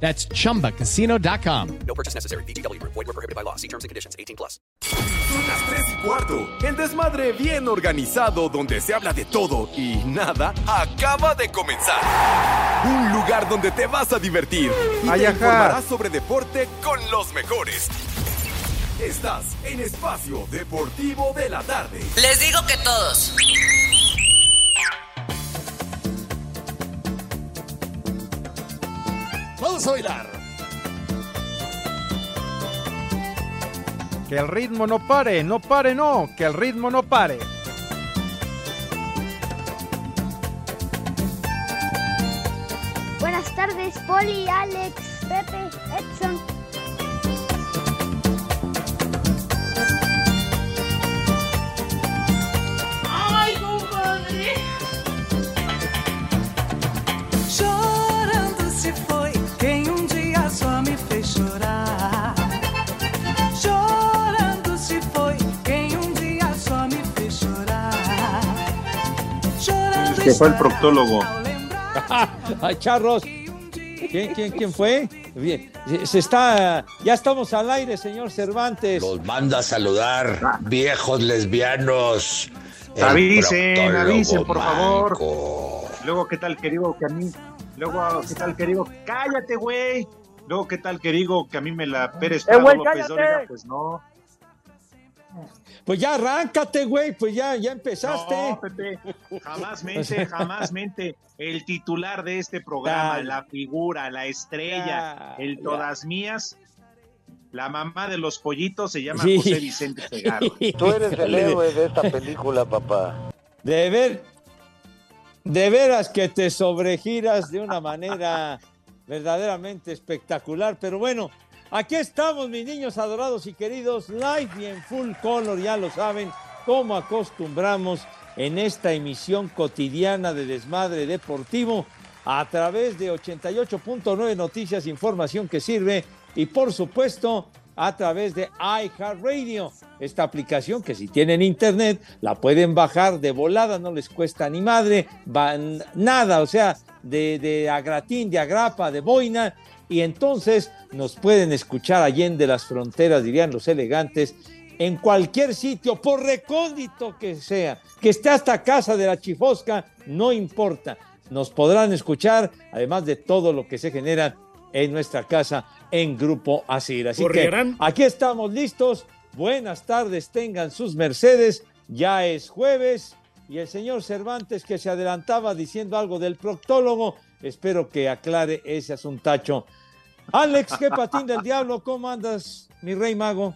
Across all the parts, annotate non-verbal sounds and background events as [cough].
That's chumbacasino.com. No purchase necessary. BGW. Void were prohibited by law. See terms and conditions. 18 plus. Son las 3 y cuarto. El desmadre bien organizado donde se habla de todo y nada acaba de comenzar. Un lugar donde te vas a divertir y Ay, te ajá. informarás sobre deporte con los mejores. Estás en Espacio Deportivo de la Tarde. Les digo que todos. Vamos a bailar. Que el ritmo no pare, no pare, no, que el ritmo no pare. Buenas tardes, Poli, Alex, Pepe, Edson. Que fue el proctólogo. [laughs] Ay, charros. ¿Quién, quién, quién fue? Bien, se está, ya estamos al aire, señor Cervantes. Los manda a saludar, viejos lesbianos. El Avisen, avisen, por favor. manco. Luego, ¿qué tal que digo que a mí? Luego, ¿qué tal que digo? ¡Cállate, güey! Luego, ¿qué tal que digo que a mí me la Pérez Eh, güey, López. Dóriga? Pues no. Pues ya arráncate, güey, pues ya, ya empezaste. No, Pepe, jamás mente, [laughs] jamás mente. El titular de este programa, Ya. la figura, la estrella, Ya, el ya. todas mías, la mamá de los pollitos se llama Sí. José Vicente Segarra. [laughs] Tú eres el héroe de esta película, papá. De ver, de veras que te sobregiras de una manera [laughs] verdaderamente espectacular. Pero bueno, aquí estamos, mis niños adorados y queridos, live y en full color, ya lo saben, como acostumbramos en esta emisión cotidiana de Desmadre Deportivo a través de 88.9 Noticias, información que sirve y por supuesto a través de iHeartRadio, esta aplicación que si tienen internet la pueden bajar de volada, no les cuesta ni madre, van, nada, o sea, de, de agratín, de agrapa, de boina, y entonces nos pueden escuchar allende las fronteras, dirían los elegantes, en cualquier sitio, por recóndito que sea, que esté hasta casa de la chifosca, no importa. Nos podrán escuchar, además de todo lo que se genera en nuestra casa en Grupo Asir. Así que aquí estamos listos. Buenas tardes, tengan sus mercedes. Ya es jueves y el señor Cervantes que se adelantaba diciendo algo del proctólogo, espero que aclare ese asuntacho. Alex, qué patín del diablo, ¿cómo andas, mi rey mago?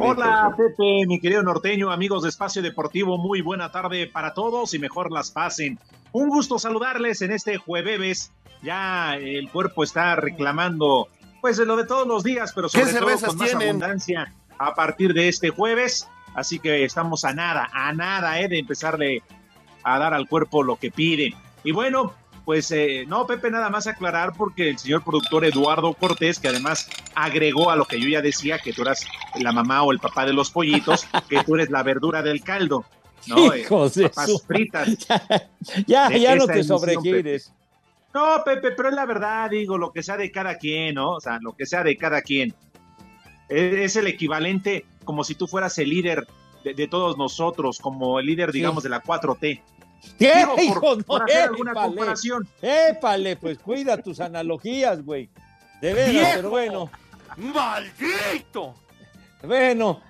Hola Pepe, mi querido norteño, amigos de Espacio Deportivo, muy buena tarde para todos y mejor las pasen. Un gusto saludarles en este jueves. Ya el cuerpo está reclamando, pues de lo de todos los días, pero sobre ¿Qué todo con más tienen? abundancia a partir de este jueves. Así que estamos a nada, a nada, eh, de empezarle a dar al cuerpo lo que pide. Y bueno, pues eh, no, Pepe, nada más aclarar porque el señor productor Eduardo Cortés, que además agregó a lo que yo ya decía, que tú eras la mamá o el papá de los pollitos, [laughs] que tú eres la verdura del caldo. ¿no? Eh, papas su- fritas. [laughs] Ya, De ya no te sobregires. No, Pepe, pero es la verdad, digo, lo que sea de cada quien, ¿no? O sea, lo que sea de cada quien. Es, es el equivalente como si tú fueras el líder de, de todos nosotros, como el líder, digamos, de la 4T. ¿Qué, Digo, por- hijo? No, por hacer alguna épale. comparación. Épale, pues cuida tus analogías, güey. De veras, ¡Viejo! pero bueno. ¡Maldito! Bueno,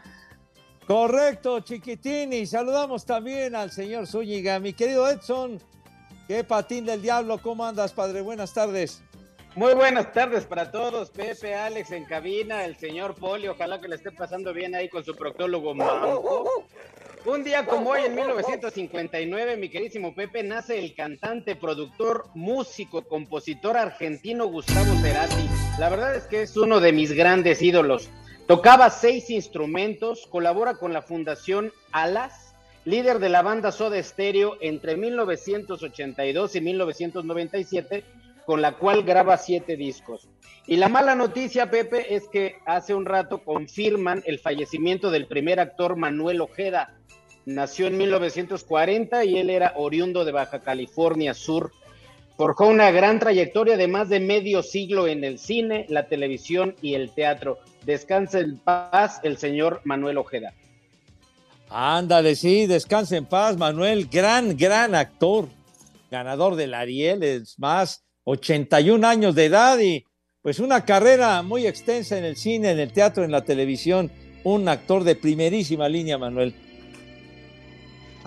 correcto, chiquitín. Y saludamos también al señor Zúñiga. Mi querido Edson, qué patín del diablo, ¿cómo andas, padre? Buenas tardes. Muy buenas tardes para todos, Pepe, Alex en cabina, el señor Poli, ojalá que le esté pasando bien ahí con su proctólogo manco. Un día como hoy, en 1959, mi querísimo Pepe, nace el cantante, productor, músico, compositor argentino Gustavo Cerati. La verdad es que es uno de mis grandes ídolos. Tocaba seis instrumentos, colabora con la Fundación Alas, líder de la banda Soda Stereo entre 1982 y 1997, con la cual graba siete discos. Y la mala noticia, Pepe, es que hace un rato confirman el fallecimiento del primer actor Manuel Ojeda. Nació en 1940 y él era oriundo de Baja California Sur. Forjó una gran trayectoria de más de medio siglo en el cine, la televisión y el teatro. Descansa en paz el señor Manuel Ojeda. Ándale, sí, descansa en paz, Manuel, gran, gran actor, ganador del Ariel, es más, 81 años de edad y pues una carrera muy extensa en el cine, en el teatro, en la televisión, un actor de primerísima línea, Manuel.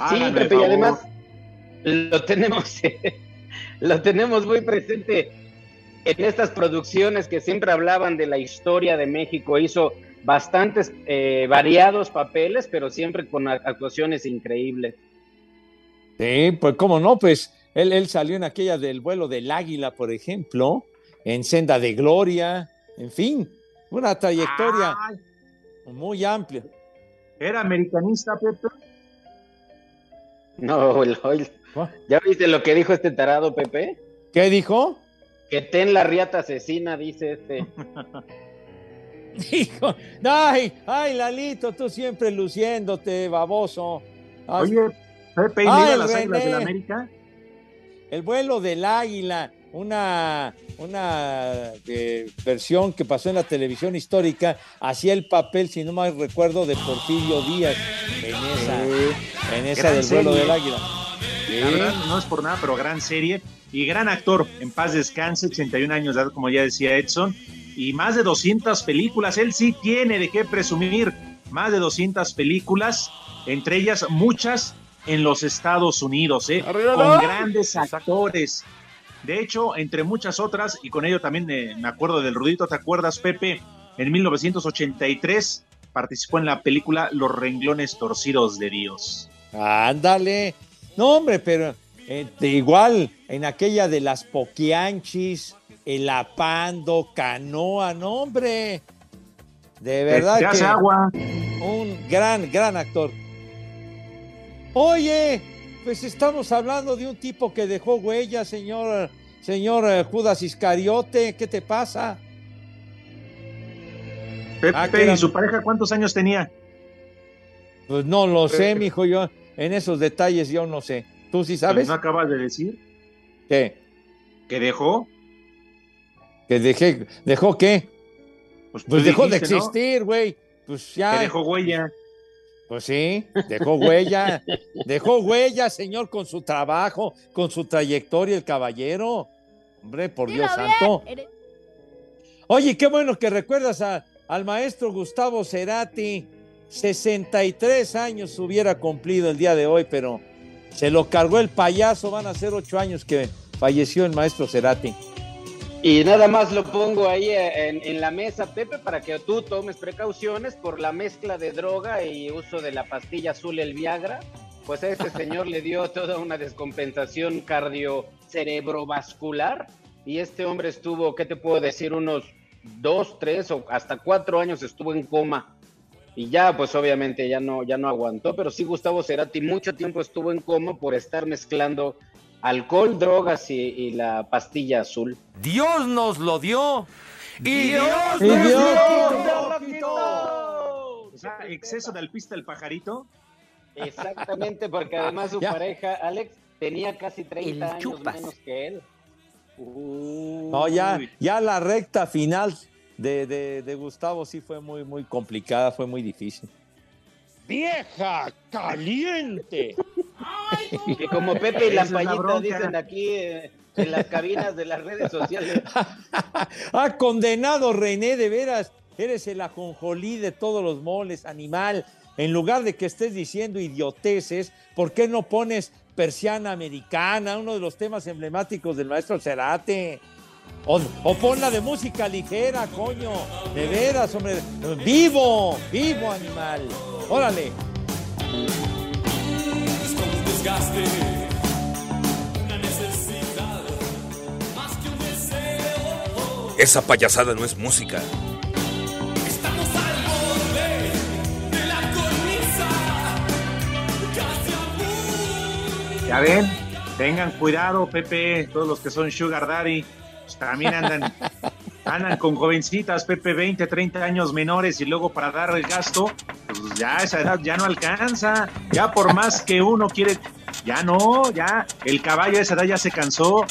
Sí, Pepe, y además lo tenemos, [laughs] lo tenemos muy presente en estas producciones que siempre hablaban de la historia de México. Hizo bastantes eh, variados papeles, pero siempre con actuaciones increíbles. Sí, pues cómo no, pues él, él salió en aquella del vuelo del águila, por ejemplo, en Senda de Gloria, en fin, una trayectoria muy amplia. ¿Era americanista, Pepe? No, ¿ya viste lo que dijo este tarado, Pepe? ¿Qué dijo? Que ten la riata asesina, dice este. [laughs] Dijo, ay, ay, Lalito, tú siempre luciéndote, baboso. Ay, Oye, Pepe, ¿y el las águilas René. del América? El vuelo del águila, una, una eh, versión que pasó en la televisión histórica, hacía el papel, si no mal recuerdo, de Porfirio Díaz en esa, en esa del vuelo del águila. La verdad, no es por nada, pero gran serie y gran actor. En paz descanse, 81 años de edad, como ya decía Edson, y más de 200 películas. Él sí tiene de qué presumir. Más de 200 películas, entre ellas muchas en los Estados Unidos, ¿eh? con grandes actores. De hecho, entre muchas otras, y con ello también eh, me acuerdo del Rudito, ¿te acuerdas, Pepe? En 1983 participó en la película Los renglones torcidos de Dios. Ándale. No, hombre, pero eh, de igual en aquella de las Poquianchis, el Apando, Canoa, no, hombre. De verdad te que hace agua. un gran, gran actor. Oye, pues estamos hablando de un tipo que dejó huella, señor, señor eh, Judas Iscariote. ¿Qué te pasa? Pepe, Ah, que era- ¿y su pareja cuántos años tenía? Pues no lo sé, mijo, yo en esos detalles yo no sé. ¿Tú sí sabes? ¿No acabas de decir ¿Qué? que dejó? ¿Que dejé, dejó qué? Pues, Pues dejó de existir, güey. Pues Que ya. dejó huella. Pues sí, dejó huella. dejó huella, señor, con su trabajo, con su trayectoria, el caballero. Hombre, por Dios santo. Oye, qué bueno que recuerdas a- al maestro Gustavo Cerati. 63 años hubiera cumplido el día de hoy, pero se lo cargó el payaso. Van a ser ocho años que falleció el maestro Cerati. Y nada más lo pongo ahí eh, en, en la mesa, Pepe, para que tú tomes precauciones por la mezcla de droga y uso de la pastilla azul, el Viagra. Pues a este señor le dio toda una descompensación cardio-cerebrovascular. Y este hombre estuvo, ¿qué te puedo decir? Unos dos, tres o hasta cuatro años estuvo en coma. Y ya, pues obviamente ya no, ya no aguantó, pero sí Gustavo Cerati mucho tiempo estuvo en coma por estar mezclando alcohol, drogas y, y la pastilla azul. Dios nos lo dio. Y Dios Dios lo O sea, exceso de alpista el pajarito. Exactamente, porque además su [laughs] Ya. pareja, Alex, tenía casi 30 El años chupas. menos que él. No, ya, ya la recta final de, de- de Gustavo sí fue muy, muy complicada, fue muy difícil. ¡Vieja caliente! Y como Pepe y la Lampallita bronca. dicen aquí eh, en las cabinas de las redes sociales. [laughs] ¡Ah, condenado René, de veras! Eres el ajonjolí de todos los moles, animal. En lugar de que estés diciendo idioteces, ¿por qué no pones persiana americana, uno de los temas emblemáticos del maestro Cerate? O, o ponla de música ligera, coño. De veras, hombre. Vivo, vivo, animal. Órale. Esa payasada no es música. Estamos al borde de la cornisa. Ya ven, tengan cuidado, Pepe, todos los que son Sugar Daddy, pues, también andan, [laughs] andan con jovencitas, Pepe, 20, 30 años menores, y luego para dar el gasto, pues ya esa edad ya no alcanza. Ya por más que uno quiere ya no, ya el caballo a esa edad ya se cansó.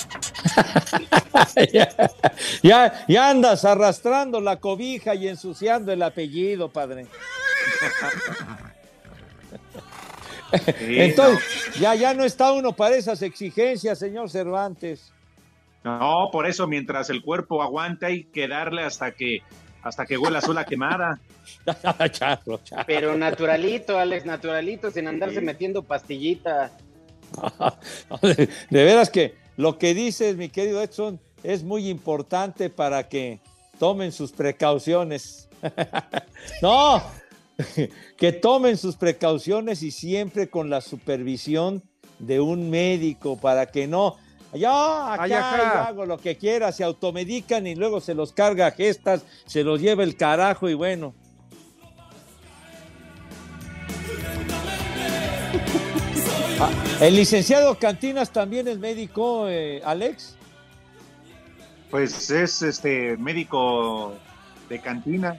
ya, [laughs] ya, ya andas arrastrando la cobija y ensuciando el apellido, padre. Sí, Entonces, ya, ya no está uno para esas exigencias, señor Cervantes. No, por eso mientras el cuerpo aguanta hay que darle hasta que hasta que huela sola quemada. [laughs] Charro, charro. Pero naturalito, Alex, naturalito, sin andarse metiendo pastillita. De, [laughs] de veras que lo que dices, mi querido Edson, es muy importante para que tomen sus precauciones. [laughs] no, [laughs] que tomen sus precauciones y siempre con la supervisión de un médico para que no. Ya, acá, Ay, yo hago lo que quiera, se automedican y luego se los carga a gestas, se los lleva el carajo y bueno. El licenciado Cantinas también es médico, eh, Alex. Pues es este médico de cantina.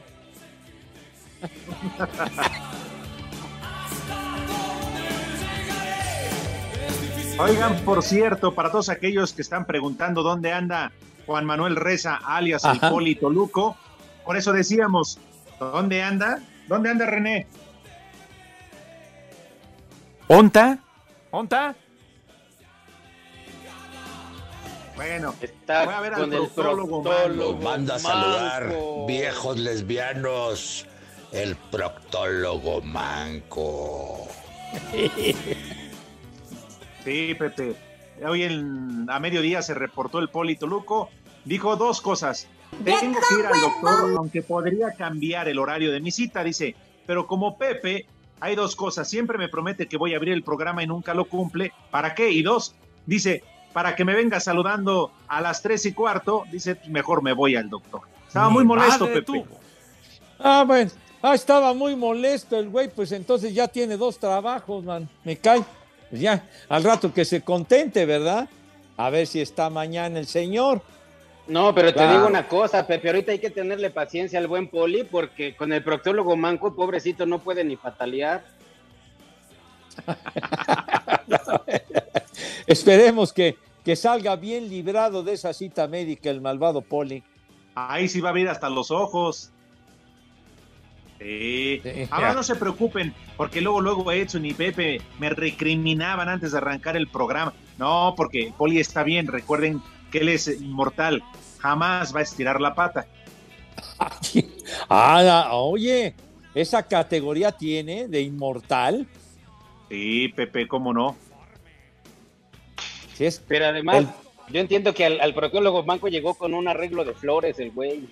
Oigan, por cierto, para todos aquellos que están preguntando dónde anda Juan Manuel Reza, alias Ajá. Polito Luco, por eso decíamos, ¿dónde anda? ¿Dónde anda René? ¿Onta? ¿Onta? Bueno, Está voy a ver al con el proctólogo proctólogo. Los manda a saludar, manco. viejos lesbianos. El proctólogo manco. Sí, Pepe. Hoy en- a mediodía se reportó el Polito Luco. Dijo dos cosas. Tengo que ir al doctor, aunque podría cambiar el horario de mi cita, dice. Pero como Pepe, hay dos cosas. Siempre me promete que voy a abrir el programa y nunca lo cumple. ¿Para qué? Y dos, dice, para que me venga saludando a las tres y cuarto, dice, mejor me voy al doctor. Estaba muy molesto, Pepe. tuvo. Ah, bueno. Ah, estaba muy molesto el güey, pues entonces ya tiene dos trabajos, man. Me cae. Pues ya, al rato que se contente, ¿verdad? A ver si está mañana el señor. No, pero te digo una cosa, Pepe, ahorita hay que tenerle paciencia al buen Poli porque con el proctólogo manco, pobrecito, no puede ni patalear. [laughs] Esperemos que, que salga bien librado de esa cita médica el malvado Poli. Ahí sí va a abrir hasta los ojos. Sí. Sí. Ahora no se preocupen, porque luego, luego Edson y Pepe me recriminaban antes de arrancar el programa. No, porque Poli está bien. Recuerden que él es inmortal. Jamás va a estirar la pata. Ah, oye, esa categoría tiene de inmortal. Sí, Pepe, cómo no. Sí es- Pero además, El- yo entiendo que al, al proctólogo manco llegó con un arreglo de flores, el güey.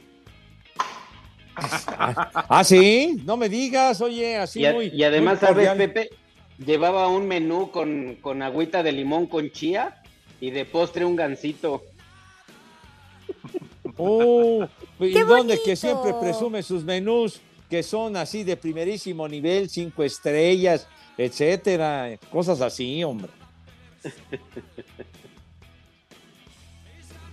[laughs] Ah, sí, no me digas, oye, así y, a- muy. y además, muy ¿sabes. Pepe? Llevaba un menú con, con agüita de limón con chía y de postre un gansito. Oh, ¿Y ¡Qué dónde que siempre presume sus menús que son así de primerísimo nivel, cinco estrellas, etcétera, cosas así, hombre.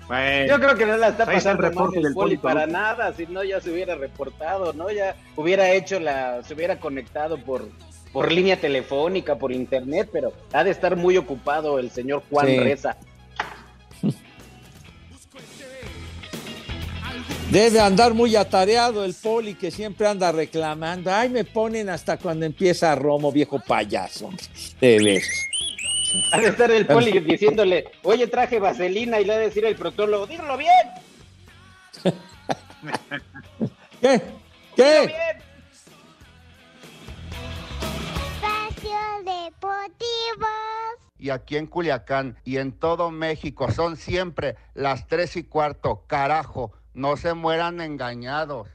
Bueno, Yo creo que no la está está el pasando mal reporte el del poli para nada, si no ya se hubiera reportado, ¿no? Ya hubiera hecho la, se hubiera conectado por, por línea telefónica, por internet, pero ha de estar muy ocupado el señor Juan Sí. Reza. Debe andar muy atareado el poli que siempre anda reclamando. Ay, me ponen hasta cuando empieza Romo, viejo payaso. hombre. De veras. Ha de estar el poli diciéndole, oye, traje vaselina y le ha de decir el proctólogo, dígalo bien, [laughs] ¿Qué? ¿Qué? bien. Espacio Deportivo. y aquí en Culiacán y en todo México son siempre las tres y cuarto. Carajo, no se mueran engañados.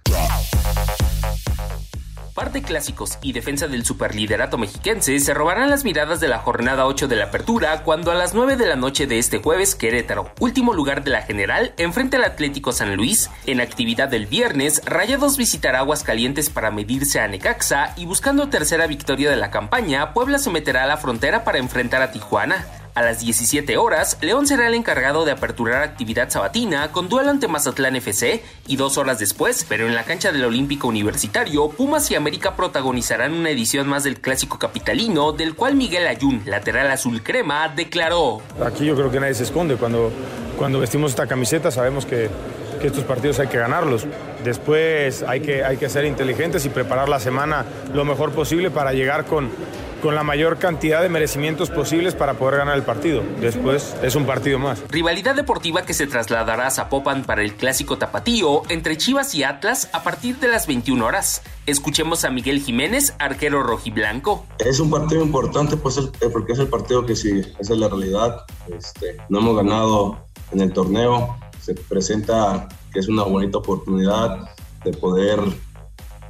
Par de clásicos y defensa del superliderato mexiquense se robarán las miradas de la jornada 8 de la apertura cuando a las 9 de la noche de este jueves Querétaro, último lugar de la general, enfrente al Atlético San Luis. En actividad del viernes, Rayados visitará Aguascalientes para medirse a Necaxa y buscando tercera victoria de la campaña, Puebla se meterá a la frontera para enfrentar a Tijuana. A las 17 horas, León será el encargado de aperturar actividad sabatina con duelo ante Mazatlán FC y dos horas después, pero en la cancha del Olímpico Universitario, Pumas y América protagonizarán una edición más del clásico capitalino, del cual Miguel Ayun, lateral azul crema, declaró. Aquí yo creo que nadie se esconde. Cuando, cuando vestimos esta camiseta sabemos que, que estos partidos hay que ganarlos. Después hay que, hay que ser inteligentes y preparar la semana lo mejor posible para llegar con, con la mayor cantidad de merecimientos posibles para poder ganar el partido. Después es un partido más. Rivalidad deportiva que se trasladará a Zapopan para el clásico tapatío entre Chivas y Atlas a partir de las 21 horas. Escuchemos a Miguel Jiménez, arquero rojiblanco. Es un partido importante pues, el- porque es el partido que sí, esa es la realidad. Este, no hemos ganado en el torneo. Se presenta que es una bonita oportunidad de poder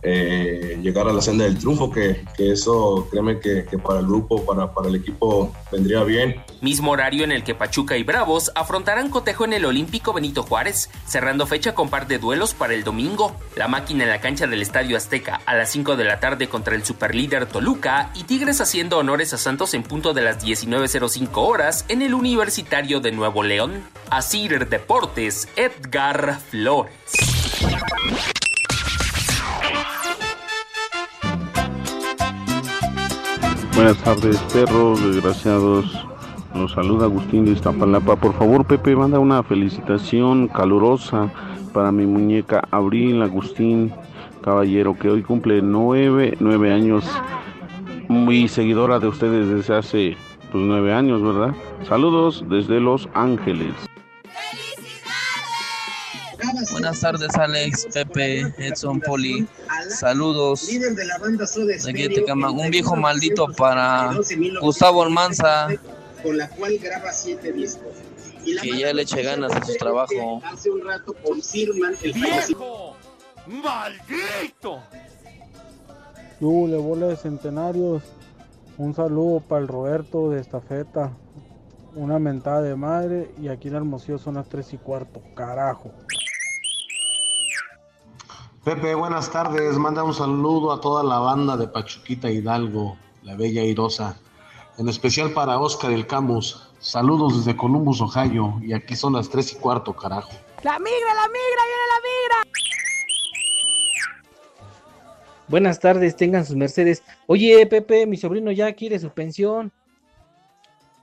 eh, llegar a la senda del triunfo, que, eso créeme que, que para el grupo, para, para el equipo vendría bien. Mismo horario en el que Pachuca y Bravos afrontarán cotejo en el Olímpico Benito Juárez, cerrando fecha con par de duelos para el domingo. La máquina en la cancha del Estadio Azteca a las 5 de la tarde contra el superlíder Toluca y Tigres haciendo honores a Santos en punto de las 19.05 horas en el Universitario de Nuevo León. Asir Deportes, Edgar Flores. Buenas tardes, perros desgraciados. Nos saluda Agustín de Iztapalapa. Por favor, Pepe, manda una felicitación calurosa para mi muñeca Abril Agustín Caballero, que hoy cumple nueve, nueve años. Muy seguidora de ustedes desde hace pues, nueve años, ¿verdad? Saludos desde Los Ángeles. Buenas tardes, Alex, Pepe, Edson, Poli. Saludos. De aquí Tecama. Un viejo maldito para Gustavo Almanza. con la cual graba siete discos. Que ya le eche ganas a su trabajo. Hace un rato confirman el fallecimiento. ¡Maldito! Le bola de centenarios. Un saludo para el Roberto de Estafeta. Una mentada de madre. Y aquí en Hermosillo son las 3 y cuarto. Carajo. Pepe, buenas tardes. Manda un saludo a toda la banda de Pachuquita Hidalgo, la Bella Irosa. En especial para Oscar el Camus. Saludos desde Columbus, Ohio. Y aquí son las tres y cuarto, carajo. La migra, la migra, viene la migra. Buenas tardes, tengan sus mercedes. Oye, Pepe, mi sobrino ya quiere su pensión.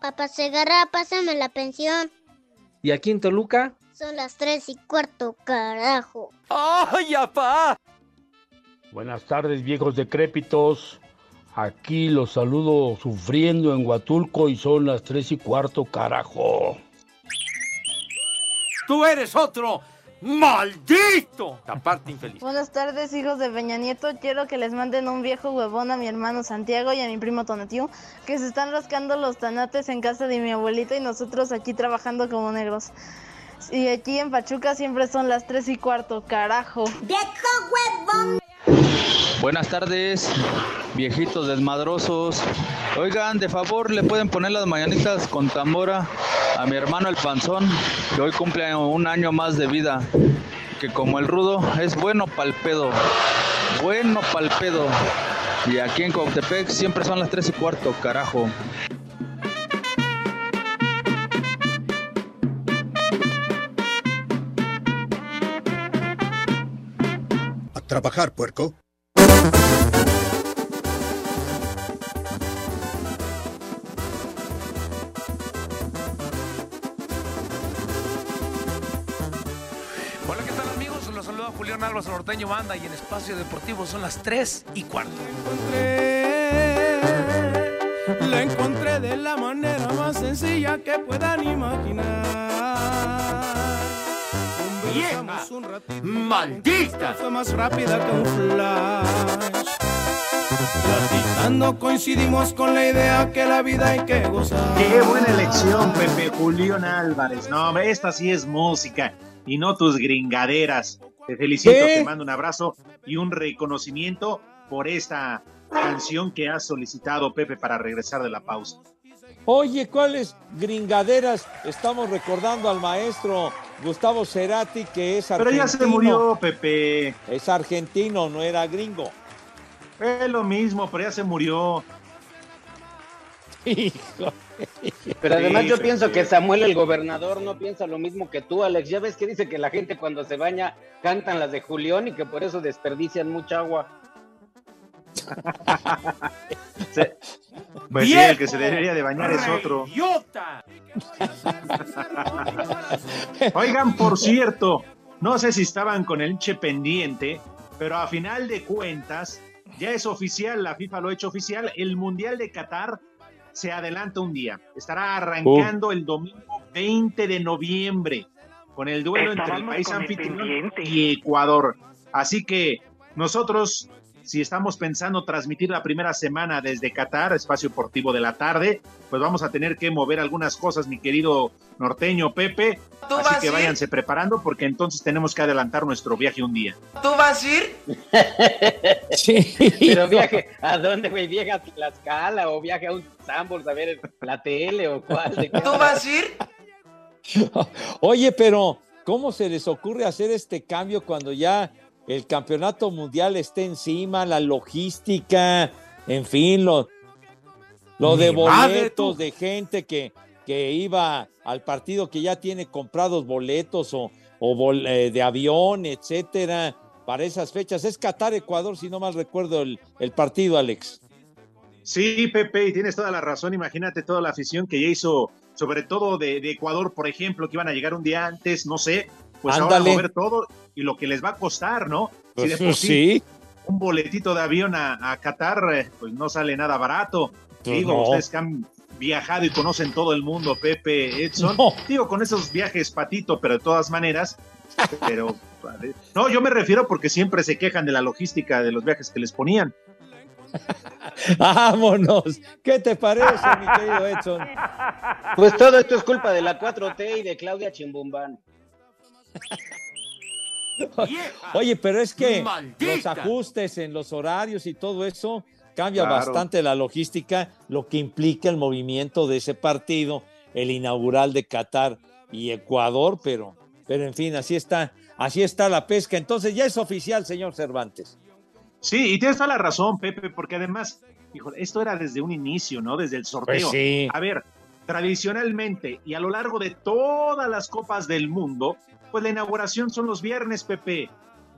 Papá Segarra, pásame la pensión. ¿Y aquí en Toluca? Son las tres y cuarto, carajo. ¡Ay, apá! Buenas tardes, viejos decrépitos. Aquí los saludo sufriendo en Huatulco y son las tres y cuarto, carajo. ¡Tú eres otro! ¡Maldito! Aparte infeliz. Buenas tardes, hijos de Peña Nieto. Quiero que les manden un viejo huevón a mi hermano Santiago y a mi primo Tonatiu, que se están rascando los tanates en casa de mi abuelita y nosotros aquí trabajando como negros. Y aquí en Pachuca siempre son las 3 y cuarto, carajo. ¡Viejo huevón! Buenas tardes, viejitos desmadrosos. Oigan, de favor, le pueden poner las mañanitas con tambora a mi hermano el panzón, que hoy cumple un año más de vida. Que como el rudo es bueno pa'l pedo. Bueno pa'l pedo. Y aquí en Coctepec siempre son las 3 y cuarto, carajo. Trabajar, puerco. Hola, ¿qué tal amigos? Los saluda Julián Álvarez Norteño Banda y en Espacio Deportivo son las 3 y cuarto. La encontré de la manera más sencilla que puedan imaginar. ¡Maldita! Fue más rápida que un flash. Platicando coincidimos con la idea que la vida hay que gozar. Qué buena elección, Pepe Julián Álvarez. No, esta sí es música y no tus gringaderas. Te felicito, ¿Qué? te mando un abrazo y un reconocimiento por esta canción que has solicitado, Pepe, para regresar de la pausa. Oye, ¿cuáles gringaderas? Estamos recordando al maestro Gustavo Cerati, que es Pero argentino. ya se murió, Pepe. Es argentino, no era gringo. Es lo mismo, pero ya se murió. [laughs] Hijo. Pero además yo Sí, pienso sí. que Samuel el gobernador no piensa lo mismo que tú, Alex. Ya ves que dice que la gente cuando se baña cantan las de Julián y que por eso desperdician mucha agua. Pues sí, el que se debería de bañar es otro. ¡Idiota! Oigan, por cierto, no sé si estaban con el che pendiente, pero a final de cuentas, ya es oficial, la FIFA lo ha hecho oficial, el Mundial de Qatar se adelanta un día. Estará arrancando el domingo 20 de noviembre con el duelo entre el país el anfitrión y Ecuador. Así que nosotros, si estamos pensando transmitir la primera semana desde Qatar, espacio deportivo de la tarde, pues vamos a tener que mover algunas cosas, mi querido norteño Pepe. ¿Tú Así vas que ir? váyanse preparando porque entonces tenemos que adelantar nuestro viaje un día. ¿Tú vas a ir? [laughs] Sí. Pero viaje, ¿a dónde, güey? ¿Viaje a Tlaxcala o viaje a un Sanborns a ver la tele o cuál? ¿De qué ¿Tú vas a ir? [laughs] Oye, pero ¿cómo se les ocurre hacer este cambio cuando ya el campeonato mundial está encima, la logística, en fin, lo, lo de boletos, de gente que, que iba al partido que ya tiene comprados boletos o, o bol- eh, de avión, etcétera, para esas fechas? Es Qatar, Ecuador, si no mal recuerdo el, el partido, Alex. Sí, Pepe, y tienes toda la razón. Imagínate toda la afición que ya hizo, sobre todo de, de Ecuador, por ejemplo, que iban a llegar un día antes, no sé, pues ahora Ándale. mover todo y lo que les va a costar, ¿no? Si de Pues, por sí sí. un boletito de avión a, a Qatar, eh, pues no sale nada barato. Pues Digo, no. ustedes que han viajado y conocen todo el mundo, Pepe, Edson. No. Digo, con esos viajes patito, pero de todas maneras, pero... [laughs] No, yo me refiero porque siempre se quejan de la logística de los viajes que les ponían. [laughs] Vámonos. ¿Qué te parece, mi querido Edson? Pues todo esto es culpa de la 4T y de Claudia Chimbumbán. Oye, pero es que los ajustes en los horarios y todo eso cambia Claro. bastante la logística, lo que implica el movimiento de ese partido, el inaugural de Qatar y Ecuador, pero, pero en fin, así está, así está la pesca. Entonces ya es oficial, señor Cervantes. Sí, y tienes toda la razón, Pepe, porque además, híjole, esto era desde un inicio, ¿no? Desde el sorteo. Pues sí. A ver, tradicionalmente y a lo largo de todas las copas del mundo, pues la inauguración son los viernes, Pepe,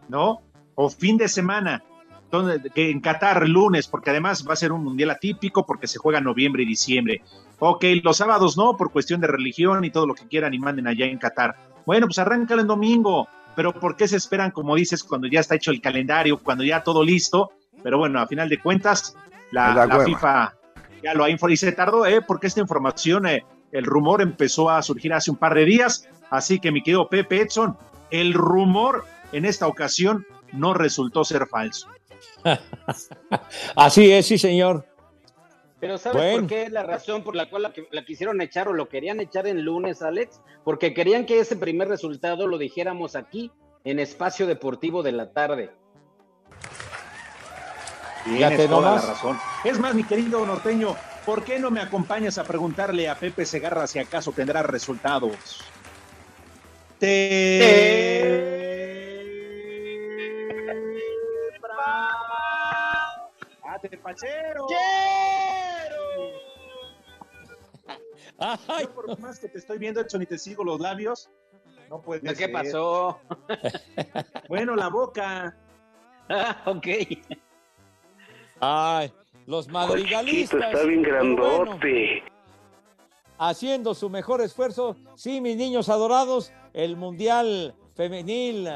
¿no? O fin de semana. Donde, que en Qatar lunes, porque además va a ser un mundial atípico porque se juega noviembre y diciembre. Ok, los sábados no, por cuestión de religión y todo lo que quieran y manden allá en Qatar. Bueno, pues arranca el domingo, pero ¿por qué se esperan, como dices, cuando ya está hecho el calendario, cuando ya todo listo? Pero bueno, a final de cuentas, la. FIFA ya lo ha informado y se tardó, ¿eh? Porque esta información, eh, el rumor empezó a surgir hace un par de días, así que mi querido Pepe Edson, el rumor en esta ocasión no resultó ser falso. [laughs] Así es, sí, señor. Pero ¿sabes Bueno. por qué es la razón por la cual la, la quisieron echar o lo querían echar en lunes, Alex? Porque querían que ese primer resultado lo dijéramos aquí, en Espacio Deportivo de la tarde. Tienes toda la razón. Es más, mi querido norteño, ¿por qué no me acompañas a preguntarle a Pepe Segarra si acaso tendrá resultados? ¡Ate, pachero! Ay, Yo por más que te estoy viendo, Edson, y te sigo los labios, no puede ¿Qué ser. pasó? Bueno, la boca. Ah, [laughs] ok. Ay, los madrigalistas. Chiquito, está bien bueno, grandote. haciendo su mejor esfuerzo. Sí, mis niños adorados, el Mundial Femenil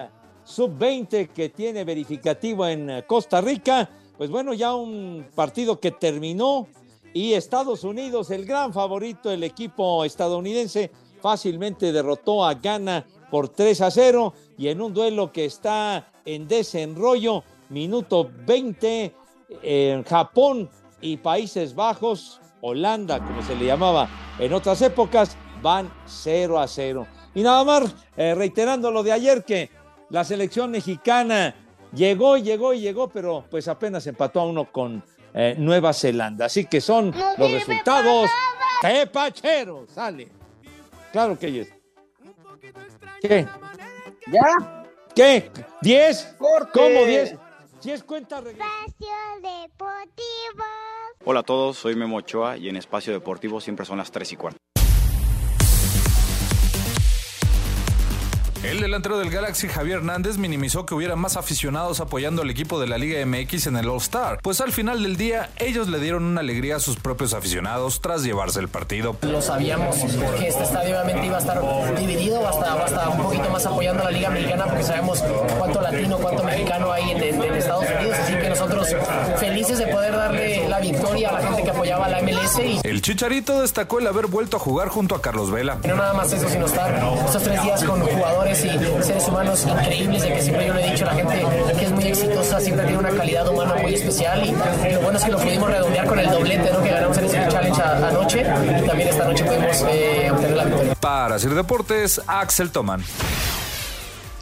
Sub-20 que tiene verificativo en Costa Rica. Pues bueno, ya un partido que terminó y Estados Unidos, el gran favorito, el equipo estadounidense, fácilmente derrotó a Ghana por 3 a 0 y en un duelo que está en desenrollo, minuto 20, en Japón y Países Bajos, Holanda, como se le llamaba en otras épocas, van 0 a 0. Y nada más, eh, reiterando lo de ayer, que la selección mexicana llegó, llegó y llegó, pero pues apenas empató a uno con eh, Nueva Zelanda. Así que son los resultados. ¡Qué pachero! Sale. Claro que es. ¿Qué? ¿Ya? ¿Qué? ¿Diez? ¡Corte! ¿Cómo diez? Si es cuenta regresiva. Espacio Deportivo. Hola a todos, soy Memo Ochoa y en Espacio Deportivo siempre son las 3 y cuarto. El delantero del Galaxy Javier Hernández minimizó que hubiera más aficionados apoyando al equipo de la Liga MX en el All-Star, pues al final del día ellos le dieron una alegría a sus propios aficionados tras llevarse el partido. Lo sabíamos que este estadio obviamente iba a estar dividido, va a estar, un poquito más apoyando a la Liga Mexicana porque sabemos cuánto latino, cuánto mexicano hay en, en- en Estados Unidos, así que nosotros felices de poder darle la victoria a la gente que apoyaba a la MLS y El Chicharito destacó el haber vuelto a jugar junto a Carlos Vela. no nada más eso, sino estar estos tres días con jugadores y seres humanos increíbles, de que siempre yo le he dicho a la gente que es muy exitosa, siempre tiene una calidad humana muy especial y lo bueno es que lo pudimos redondear con el doblete ¿no? que ganamos en ese challenge a- anoche y también esta noche pudimos eh, obtener la victoria. Para Sir Deportes, Axel Toman.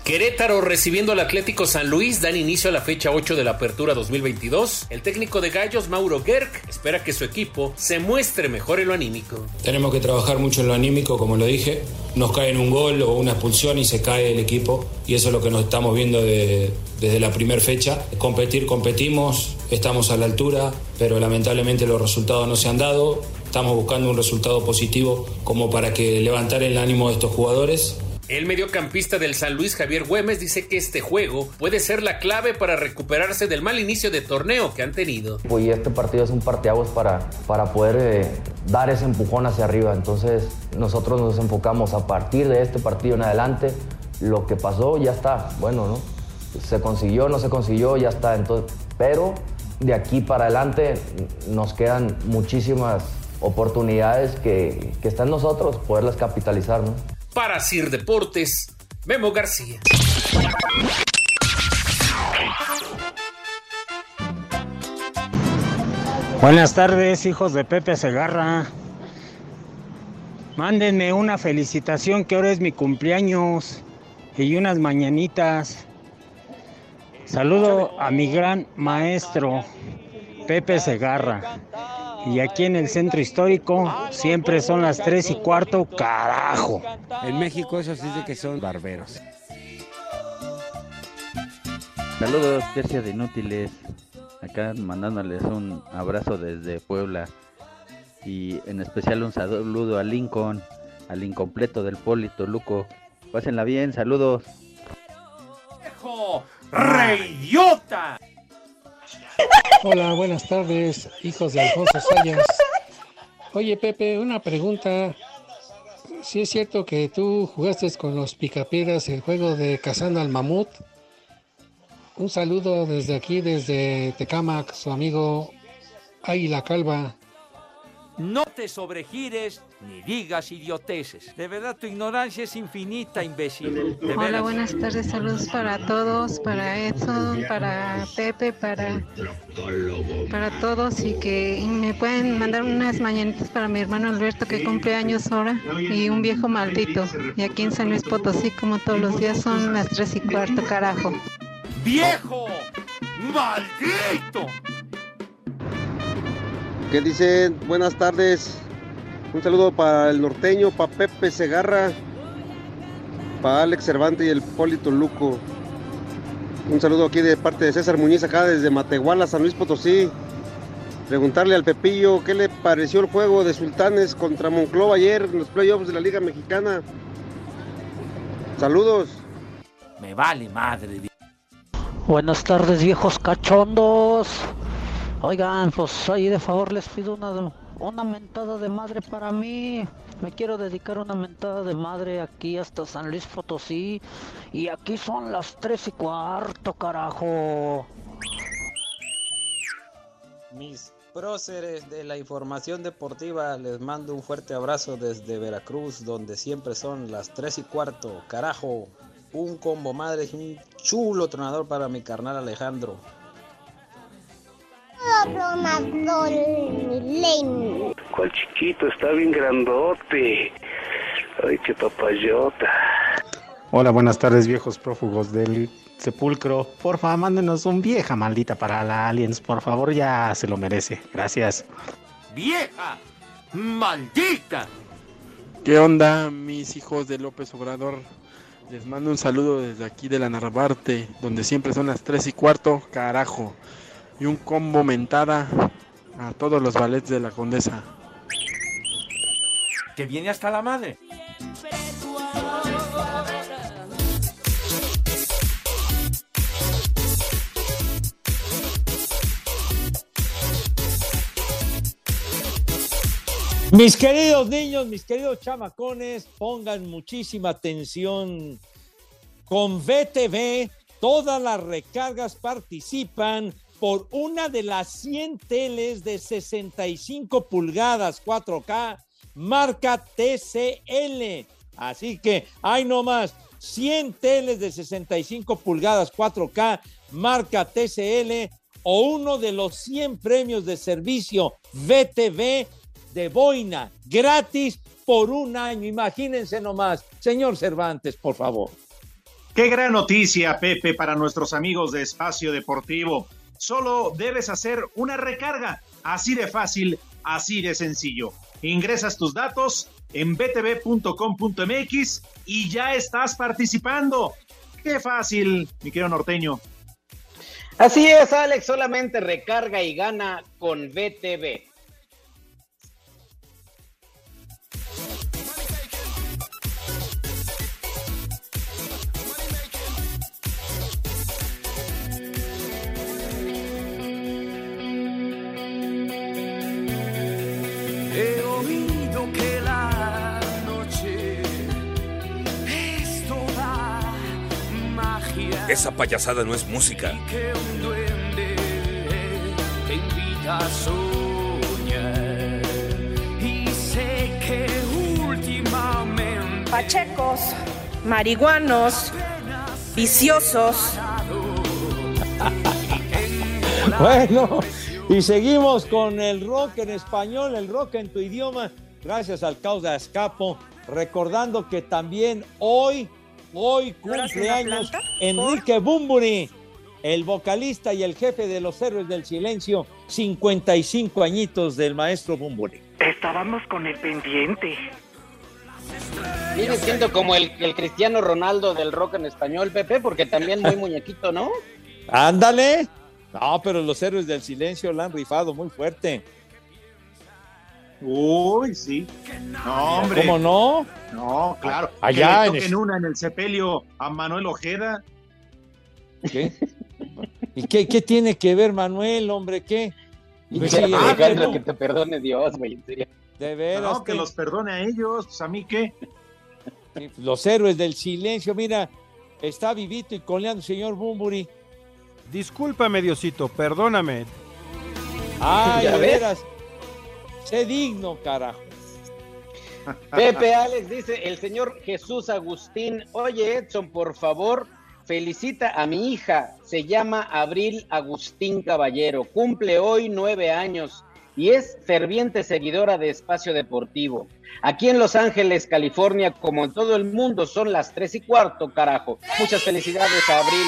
Querétaro recibiendo al Atlético San Luis dan inicio a la fecha 8 de la Apertura 2022. El técnico de Gallos, Mauro Gerg, espera que su equipo se muestre mejor en lo anímico. Tenemos que trabajar mucho en lo anímico, como lo dije. Nos cae en un gol o una expulsión y se cae el equipo. Y eso es lo que nos estamos viendo de- desde la primera fecha. Competir, competimos, estamos a la altura, pero lamentablemente los resultados no se han dado. Estamos buscando un resultado positivo como para que levantar el ánimo de estos jugadores. El mediocampista del San Luis, Javier Güemes, dice que este juego puede ser la clave para recuperarse del mal inicio de torneo que han tenido. Y este partido es un parteaguas para, para poder eh, dar ese empujón hacia arriba. Entonces nosotros nos enfocamos a partir de este partido en adelante. Lo que pasó ya está. Bueno, ¿no? Se consiguió, no se consiguió, ya está. Entonces, pero de aquí para adelante nos quedan muchísimas oportunidades que, que está en nosotros poderlas capitalizar, ¿no? Para Sir Deportes, Memo García. Buenas tardes, hijos de Pepe Segarra. Mándenme una felicitación que ahora es mi cumpleaños y unas mañanitas. Saludo a mi gran maestro, Pepe Segarra. Y aquí en el centro histórico siempre son las tres y cuarto, carajo. En México eso sí de que son barberos. Saludos, tercia de inútiles. Acá mandándoles un abrazo desde Puebla. Y en especial un saludo a Lincoln, al incompleto del Polito Luco. Pásenla bien, saludos. ¡Viejo! Hola, buenas tardes, hijos de Alfonso Sayas. Oye, Pepe, una pregunta. Si es cierto que tú jugaste con los Picapiedras el juego de Cazando al Mamut. Un saludo desde aquí, desde Tecamac, su amigo Águila Calva. No te sobregires ni digas idioteces. De verdad, tu ignorancia es infinita, imbécil. De Hola, veras. buenas tardes, saludos para todos, para Edson, para Pepe, para, para todos y que me pueden mandar unas mañanitas para mi hermano Alberto que cumple años ahora y un viejo maldito. Y aquí en San Luis Potosí, como todos los días, son las tres y cuarto, carajo. ¡Viejo! ¡Maldito! ¿Qué dicen? Buenas tardes. Un saludo para el norteño, para Pepe Segarra, para Alex Cervantes y el Polito Luco. Un saludo aquí de parte de César Muñiz, acá desde Matehuala, San Luis Potosí. Preguntarle al Pepillo qué le pareció el juego de Sultanes contra Monclova ayer en los playoffs de la Liga Mexicana. Saludos. Me vale madre. Buenas tardes, viejos cachondos. Oigan, pues ahí de favor les pido una, una mentada de madre para mí. Me quiero dedicar una mentada de madre aquí hasta San Luis Potosí. Y aquí son las tres y cuarto, carajo. Mis próceres de la información deportiva, les mando un fuerte abrazo desde Veracruz, donde siempre son las 3 y cuarto. Carajo, un combo madre y un chulo tronador para mi carnal Alejandro. ¿Cuál chiquito? Está bien grandote. Ay, qué papayota. Hola, buenas tardes, viejos prófugos del sepulcro. Porfa, mándenos un vieja maldita para la Aliens, por favor, ya se lo merece. Gracias. ¡Vieja! ¡Maldita! ¿Qué onda, mis hijos de López Obrador? Les mando un saludo desde aquí de la Narvarte, donde siempre son las 3 y cuarto, carajo. Y un combo mentada a todos los ballets de la Condesa. Que viene hasta la madre. Mis queridos niños, mis queridos chamacones, pongan muchísima atención. Con VTV, todas las recargas participan por una de las 100 teles de 65 pulgadas 4K, marca TCL. Así que hay nomás 100 teles de 65 pulgadas 4K, marca TCL, o uno de los 100 premios de servicio VTV de boina gratis por un año. Imagínense nomás. Señor Cervantes, por favor. Qué gran noticia, Pepe, para nuestros amigos de Espacio Deportivo. Solo debes hacer una recarga. Así de fácil, así de sencillo. Ingresas tus datos en btv.com.mx y ya estás participando. Qué fácil, mi querido norteño. Así es, Alex, solamente recarga y gana con BTV. Esa payasada no es música. Que un duende te invita a soñar. Y sé que últimamente. Pachecos, marihuanos, viciosos. [laughs] Bueno, y seguimos con el rock en español, el rock en tu idioma, gracias al caos de Escapo, recordando que también hoy, hoy cumpleaños Enrique Bumburi, el vocalista y el jefe de los héroes del silencio, 55 añitos del maestro Bumburi. Estábamos con el pendiente. Viene siendo como el, el Cristiano Ronaldo del rock en español, Pepe, porque también muy muñequito, ¿no? [laughs] Ándale. No, pero los héroes del silencio la han rifado muy fuerte. Uy, sí. No, hombre. ¿Cómo no? No, claro. Allá que en le toquen es- una en el sepelio a Manuel Ojeda. ¿Qué? ¿Y qué, qué tiene que ver Manuel, hombre? ¿Qué? Pues sí, Alejandro, eh, que te perdone Dios, güey, en serio. de veras. No, que que- los perdone a ellos. Pues a mí qué. Los héroes del silencio, mira, está vivito y coleando señor Bumburi. Discúlpame, Diosito, perdóname. Ay, ¿Ya de ves? veras. Sé digno, carajo. [laughs] Pepe Alex dice, el señor Jesús Agustín, oye Edson, por favor, felicita a mi hija, se llama Abril Agustín Caballero, cumple hoy nueve años y es ferviente seguidora de Espacio Deportivo. Aquí en Los Ángeles, California, como en todo el mundo, son las tres y cuarto, carajo. Muchas felicidades a Abril.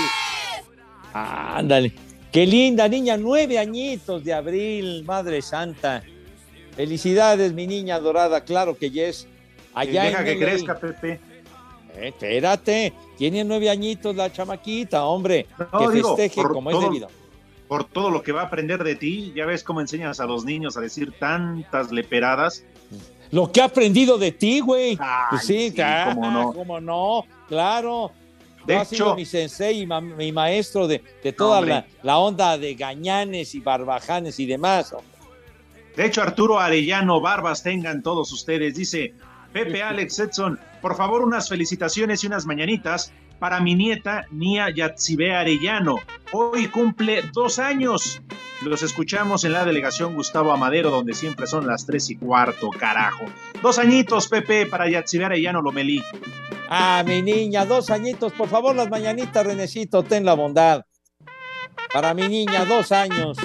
Ándale. Qué linda niña, nueve añitos de abril, Madre Santa. Felicidades, mi niña dorada, claro que yes. Allá Deja en que LA. crezca, Pepe. Eh, espérate, tiene nueve añitos la chamaquita, hombre. No, que digo, festeje como es debido. Por todo lo que va a aprender de ti, ya ves cómo enseñas a los niños a decir tantas leperadas. Lo que ha aprendido de ti, güey. Pues sí, sí, ah, cómo no. cómo no, claro. De has sido hecho- mi sensei y ma- mi maestro de, de toda la, la onda de gañanes y barbajanes y demás. hombre. De hecho, Arturo Arellano, barbas tengan todos ustedes. Dice, Pepe Alex Edson, por favor unas felicitaciones y unas mañanitas para mi nieta Nia Yatsibe Arellano. Hoy cumple dos años. Los escuchamos en la delegación Gustavo Amadero, donde siempre son las tres y cuarto, carajo. Dos añitos, Pepe, para Yatsibe Arellano Lomelí. Ah, mi niña, dos añitos, por favor, las mañanitas, Renecito, ten la bondad. Para mi niña, dos años.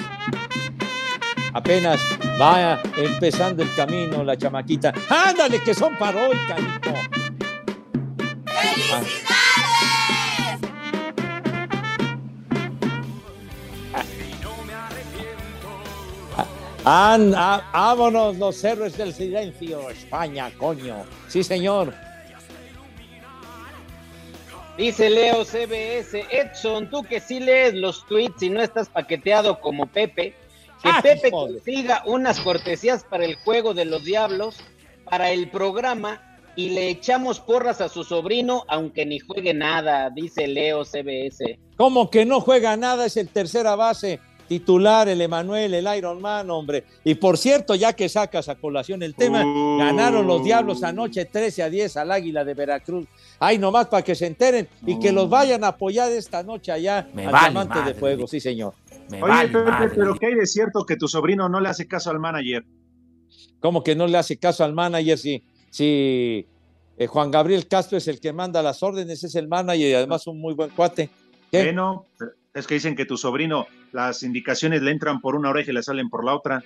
Apenas va empezando el camino la chamaquita. Ándale, que son para hoy. Ah, ah, vámonos, los héroes del silencio, España, coño. Sí, señor. Dice Leo CBS, Edson, tú que sí lees los tweets y no estás paqueteado como Pepe, Que Ay, Pepe consiga unas cortesías para el juego de los diablos, para el programa, y le echamos porras a su sobrino, aunque ni juegue nada, dice Leo CBS. Como que no juega nada, es el tercera base titular, el Emanuel, el Iron Man, hombre. Y por cierto, ya que sacas a colación el tema, Uh. ganaron los Diablos anoche 13 a 10 al Águila de Veracruz. Ay, nomás para que se enteren y que los vayan a apoyar esta noche allá Me al vale Diamante de. Fuego, sí, señor. Me Oye, vale Pepe, madre. pero ¿qué hay de cierto que tu sobrino no le hace caso al manager? Como que no le hace caso al manager si, si eh, Juan Gabriel Castro es el que manda las órdenes, es el manager y además un muy buen cuate. ¿Qué? Bueno, es que dicen que tu sobrino, las indicaciones le entran por una oreja y le salen por la otra.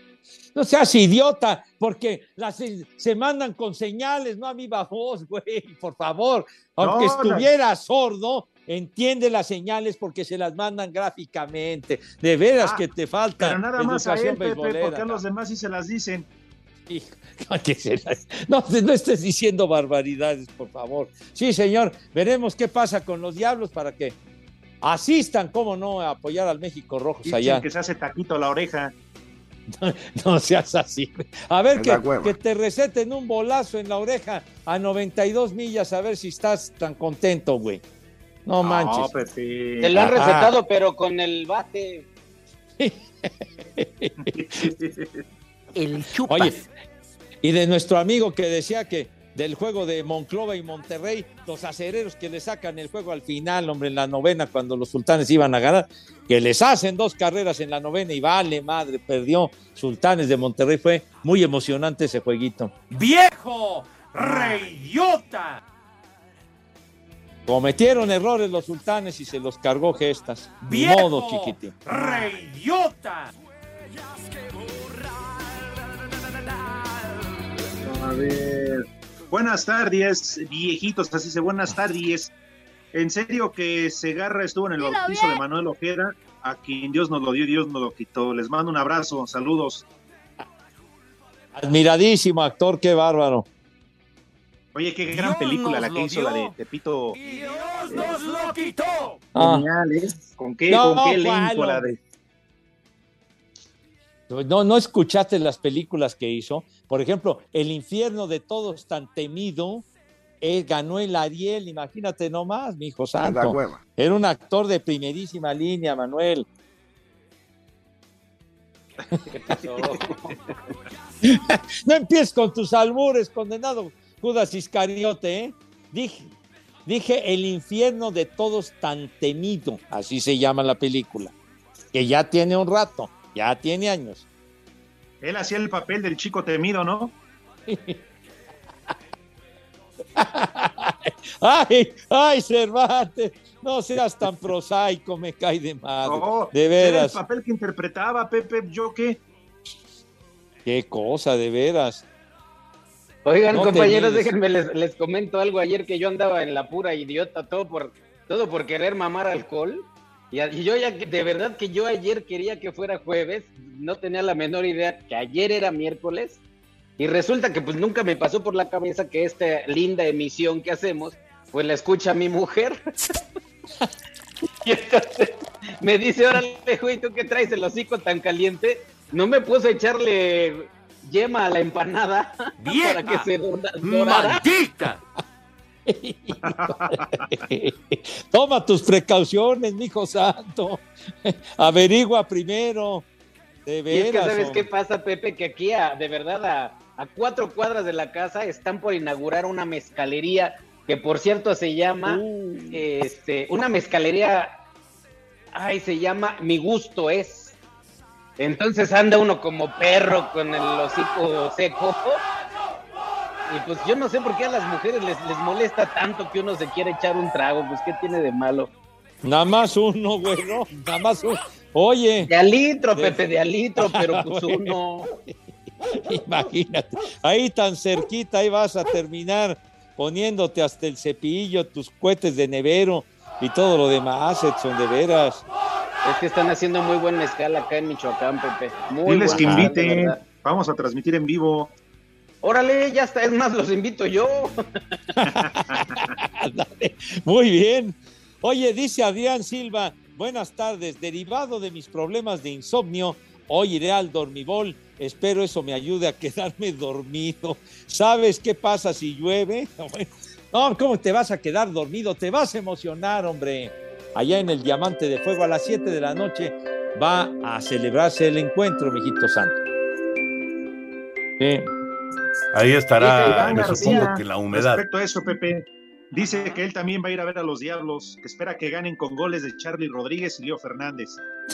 No seas idiota, porque las, se mandan con señales, no a viva voz, güey, por favor. Aunque No, estuviera sordo, entiende las señales porque se las mandan gráficamente. De veras Ah, que te falta Pero nada más a educación él, Pepe, porque a los demás sí se las dicen. Hijo, No, no estés diciendo barbaridades, por favor. Sí, señor, veremos qué pasa con los diablos para que asistan, cómo no, a apoyar al México Rojos Dicen allá. que se hace taquito la oreja. [laughs] No seas así. A ver, que, que te receten un bolazo en la oreja a 92 millas, a ver si estás tan contento, güey. No manches. Pepe. Te lo han Ajá. recetado, pero con el bate. [laughs] El chupas. Oye, y de nuestro amigo que decía que del juego de Monclova y Monterrey, los acereros que le sacan el juego al final, hombre, en la novena, cuando los sultanes iban a ganar, que les hacen dos carreras en la novena y vale, madre, perdió Sultanes de Monterrey. Fue muy emocionante ese jueguito. ¡Viejo! ¡Reyota! Cometieron errores los sultanes y se los cargó gestas. Ni ¡Viejo! modo, chiquitín. ¡Reyota! A ver. Buenas tardes, viejitos, así se buenas tardes. En serio que Segarra estuvo en el bautizo de Manuel Ojeda, a quien Dios nos lo dio, Dios nos lo quitó. Les mando un abrazo, saludos. Admiradísimo actor, qué bárbaro. Oye, qué gran Dios película la que hizo, la de dio. Tepito. ¡Dios nos lo quitó! Ah. Genial, ¿eh? ¿Con qué, No, con qué ¿cuál, elenco la de... No, no escuchaste las películas que hizo. Por ejemplo, El infierno de todos tan temido, él ganó el Ariel, imagínate nomás, mi hijo santo. Era un actor de primerísima línea, Manuel. ¿Qué pasó? [laughs] No empieces con tus albures, condenado Judas Iscariote, ¿eh? Dije, dije El infierno de todos tan temido, así se llama la película, que ya tiene un rato, ya tiene años. Él hacía el papel del chico temido, ¿no? [laughs] Ay, ay, Cervantes, no seas tan prosaico, me cae de madre. No, de era el veras, papel que interpretaba Pepe, ¿yo qué? qué cosa, de veras. Oigan, No compañeros, déjenme les, les comento algo ayer que yo andaba en la pura idiota, todo por todo por querer mamar alcohol. Y, yo ya, de verdad que yo ayer quería que fuera jueves, no tenía la menor idea que ayer era miércoles. Y resulta que pues nunca me pasó por la cabeza que esta linda emisión que hacemos, pues la escucha mi mujer. [laughs] y entonces me dice, órale, güey, ¿tú qué traes el hocico tan caliente? No me puse a echarle yema a la empanada [laughs] para que se dorara. ¡Maldita! [laughs] Toma tus precauciones, mijo santo. Averigua primero. De Y es que veras. sabes hombre. qué pasa, Pepe, que aquí a, de verdad a, a cuatro cuadras de la casa están por inaugurar una mezcalería que por cierto se llama este una mezcalería ay se llama Mi gusto es. Entonces anda uno como perro con el hocico seco. Y pues yo no sé por qué a las mujeres les, les molesta tanto que uno se quiere echar un trago, pues qué tiene de malo. Nada más uno, güey, no, nada más uno. Oye. De a litro, Pepe, de a litro, [laughs] pero pues uno. Imagínate, ahí tan cerquita, ahí vas a terminar poniéndote hasta el cepillo, tus cohetes de nevero y todo lo demás, Edson, de veras. Es que están haciendo muy buen mezcal acá en Michoacán, Pepe. Muy Diles que inviten. Vamos a transmitir en vivo. Órale, ya está, es más, los invito yo. [laughs] Muy bien. Oye, dice Adrián Silva, buenas tardes. Derivado de mis problemas de insomnio, Hoy iré al dormibol. Espero eso me ayude a quedarme [laughs] dormido. ¿Sabes qué pasa si llueve? [laughs] No, ¿cómo te vas a quedar dormido? Te vas a emocionar, hombre. Allá en el Diamante de Fuego a las 7 de la noche va a celebrarse el encuentro, mijito santo. Sí. Ahí estará, me supongo que la humedad. Respecto a eso, Pepe, dice que él también va a ir a ver a los Diablos, que espera que ganen con goles de Charlie Rodríguez y Leo Fernández.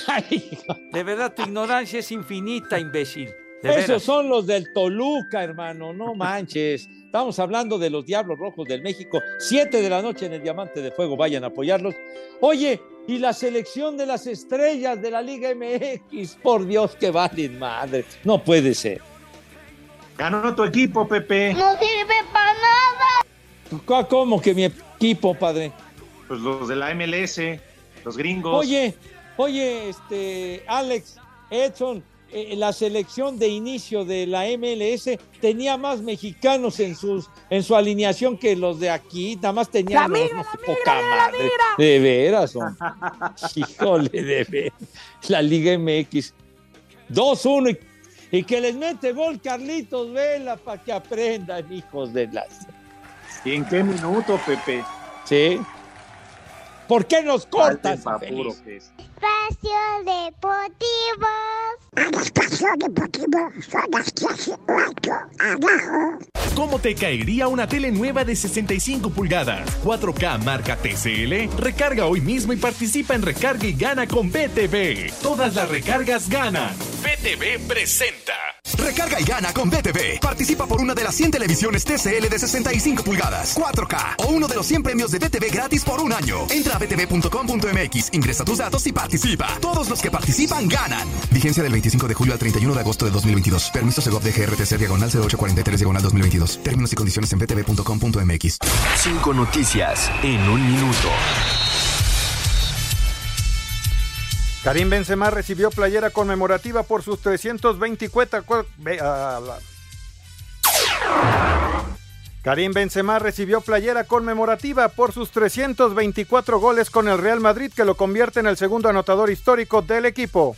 [laughs] De verdad, tu ignorancia es infinita, imbécil. Esos son los del Toluca, hermano, no manches. Estamos hablando de los Diablos Rojos del México. Siete de la noche en el Diamante de Fuego, vayan a apoyarlos. Oye, y la selección de las estrellas de la Liga MX, por Dios que valen madre. No puede ser. Ganó tu equipo, Pepe. No sirve para nada. ¿Cómo que mi equipo, padre? Pues los de la MLS, los gringos. Oye, oye, este, Alex, Edson, eh, la selección de inicio de la MLS tenía más mexicanos en sus en su alineación que los de aquí, nada más tenían La los- mira, no, poca mira, la madre. mira. De veras, [laughs] híjole, de veras. La Liga MX. 2-1 y, y que les mete gol Carlitos Vela para que aprendan, hijos de las. ¿Y en qué minuto, Pepe? Sí. ¿Por qué nos cortas? Puro infeliz? pez. Espacio Deportivo. Espacio Deportivo. Son las clases abajo. ¿Cómo te caería una tele nueva de 65 pulgadas? 4K marca TCL. Recarga hoy mismo y participa en Recarga y Gana con BTV. Todas las recargas ganan. BTV presenta. Recarga y gana con BTV. Participa por una de las 100 televisiones TCL de 65 pulgadas, 4K o uno de los 100 premios de BTV gratis por un año. Entra a btv.com.mx, ingresa tus datos y participa. Todos los que participan ganan. Vigencia del 25 de julio al 31 de agosto de 2022. Permiso Segov de GRTC diagonal 0843 diagonal 2022. Términos y condiciones en btv.com.mx. Cinco noticias en un minuto. Karim Benzema recibió playera conmemorativa por sus 324 cu- ve- ah, la- Karim Benzema recibió playera conmemorativa por sus 324 goles con el Real Madrid que lo convierte en el segundo anotador histórico del equipo.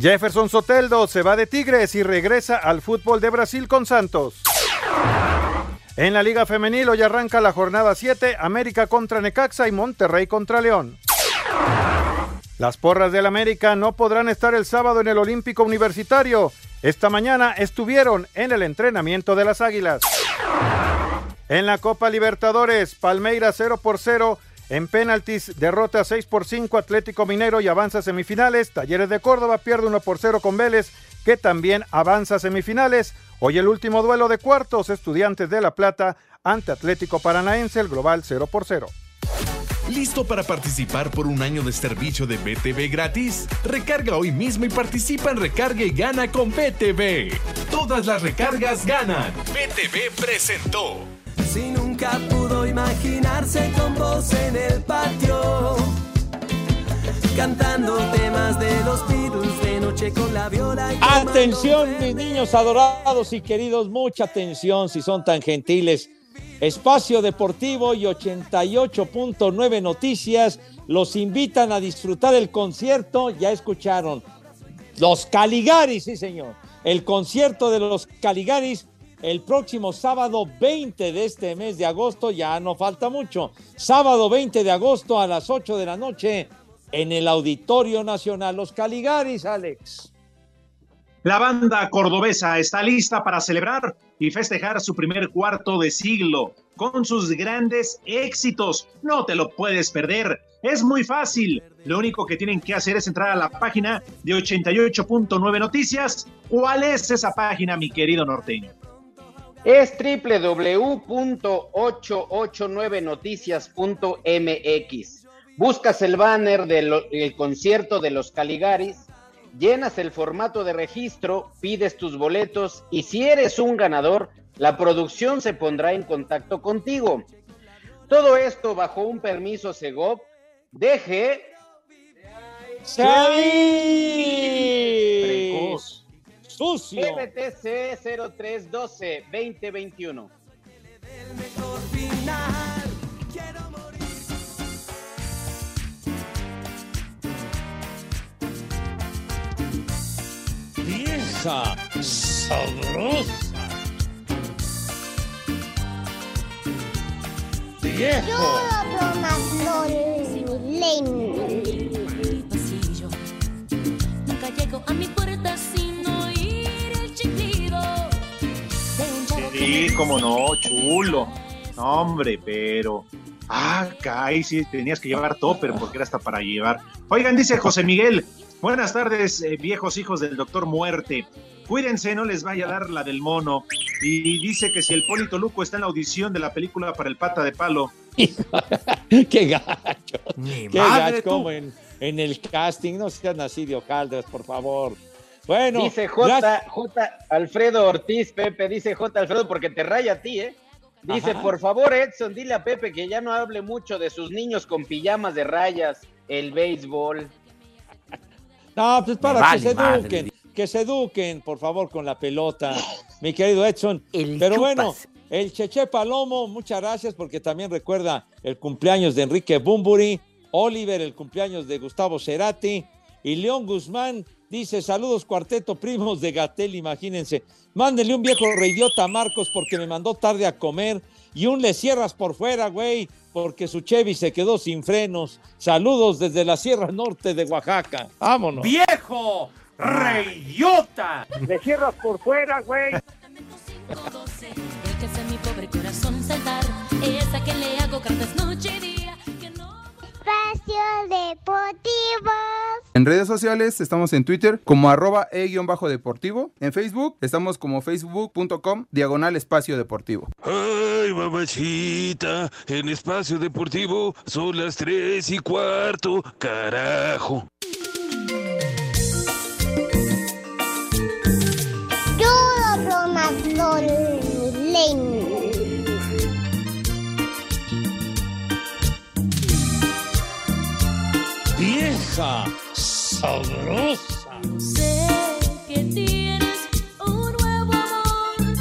Jefferson Soteldo se va de Tigres y regresa al fútbol de Brasil con Santos. En la Liga Femenil hoy arranca la jornada 7, América contra Necaxa y Monterrey contra León. Las porras del América no podrán estar el sábado en el Olímpico Universitario. Esta mañana estuvieron en el entrenamiento de las Águilas. En la Copa Libertadores, Palmeiras 0 por 0. En penaltis, derrota 6 por 5 Atlético Minero y avanza a semifinales. Talleres de Córdoba pierde 1 por 0 con Vélez, que también avanza a semifinales. Hoy el último duelo de cuartos, Estudiantes de La Plata ante Atlético Paranaense, el global 0 por 0. ¿Listo para participar por un año de servicio de BTV gratis? Recarga hoy mismo y participa en Recarga y Gana con BTV. Todas las recargas ganan. BTV presentó. Si nunca pudo imaginarse con vos en el patio, cantando temas de los Beatles de noche con la viola. y Atención, mis niños adorados y queridos, mucha atención si son tan gentiles. Espacio Deportivo y 88.9 Noticias los invitan a disfrutar el concierto. Ya escucharon. Los Caligaris, sí, señor. El concierto de los Caligaris el próximo sábado 20 de este mes de agosto. Ya no falta mucho. Sábado 20 de agosto a las 8 de la noche en el Auditorio Nacional. Los Caligaris, Alex. La banda cordobesa está lista para celebrar y festejar su primer cuarto de siglo con sus grandes éxitos. No te lo puedes perder. Es muy fácil. Lo único que tienen que hacer es entrar a la página de 88.9 Noticias. ¿Cuál es esa página, mi querido norteño? Es www.889noticias.mx. Buscas el banner del el concierto de los Caligaris, llenas el formato de registro, pides tus boletos y si eres un ganador, la producción se pondrá en contacto contigo. Todo esto bajo un permiso Segov. Deje. ¡Precoz! ¡Sucio! MTC 0312 2021. final. Quiero morir. ¡Vieja! ¡Sabrosa! ¡Viejo! Nunca llego a mi puerta sin oír el chiflido Sí, cómo no, chulo. No, hombre, pero. Ah, caí, sí, tenías que llevar topper porque era hasta para llevar. Oigan, dice José Miguel. Buenas tardes, eh, viejos hijos del doctor Muerte. Cuídense, no les vaya a dar la del mono. Y dice que si el Polito Luco está en la audición de la película para el pata de palo. [laughs] ¡Qué gacho! ¡Qué madre, gacho! tú. Como en, en el casting. No sean así de Caldas, por favor. Bueno, dice J, J. Alfredo Ortiz, Pepe, dice J. Alfredo porque te raya a ti, ¿eh? Dice, Ajá. por favor, Edson, dile a Pepe que ya no hable mucho de sus niños con pijamas de rayas, el béisbol. No, pues para que se madre, eduquen, que se eduquen, por favor, con la pelota, [laughs] mi querido Edson. Pero bueno, el Cheche Palomo, muchas gracias porque también recuerda el cumpleaños de Enrique Bumburi, Oliver, el cumpleaños de Gustavo Cerati y León Guzmán dice, saludos cuarteto primos de Gatel, imagínense. Mándenle un viejo reidiota a Marcos porque me mandó tarde a comer y un le cierras por fuera, güey, porque su Chevy se quedó sin frenos. Saludos desde la Sierra Norte de Oaxaca. Vámonos. ¡Viejo! ¡Reyota! Le cierras por fuera, güey. que hace mi pobre corazón saltar. Es a quien le hago cartas noche y día. Espacio Deportivo. En redes sociales estamos en Twitter como arroba e-deportivo. En Facebook estamos como facebook.com diagonal espacio deportivo. Ay, mamachita, en espacio deportivo son las tres y cuarto, carajo. Yo lo Vieja, sabrosa. Sé que tienes un nuevo amor.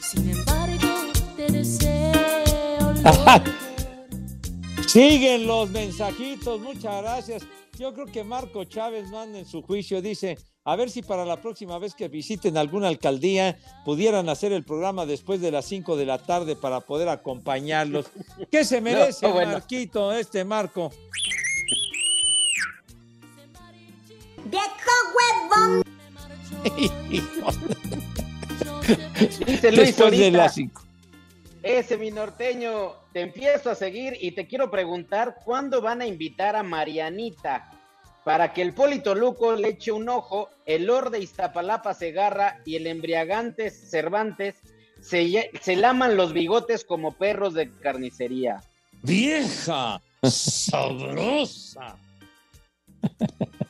Sin embargo, te deseo lo Siguen los mensajitos, muchas gracias. Yo creo que Marco Chávez manda en su juicio, dice, a ver si para la próxima vez que visiten alguna alcaldía pudieran hacer el programa después de las 5 de la tarde para poder acompañarlos. ¿Qué se [laughs] merece, No, bueno. Marquito, este Marco? Dice Luis Después de las 5. ese mi norteño, te empiezo a seguir y te quiero preguntar cuándo van a invitar a Marianita para que el Polito Luco le eche un ojo, el Lord de Iztapalapa Segarra y el embriagante Cervantes se, se laman los bigotes como perros de carnicería. Vieja, sabrosa. [laughs]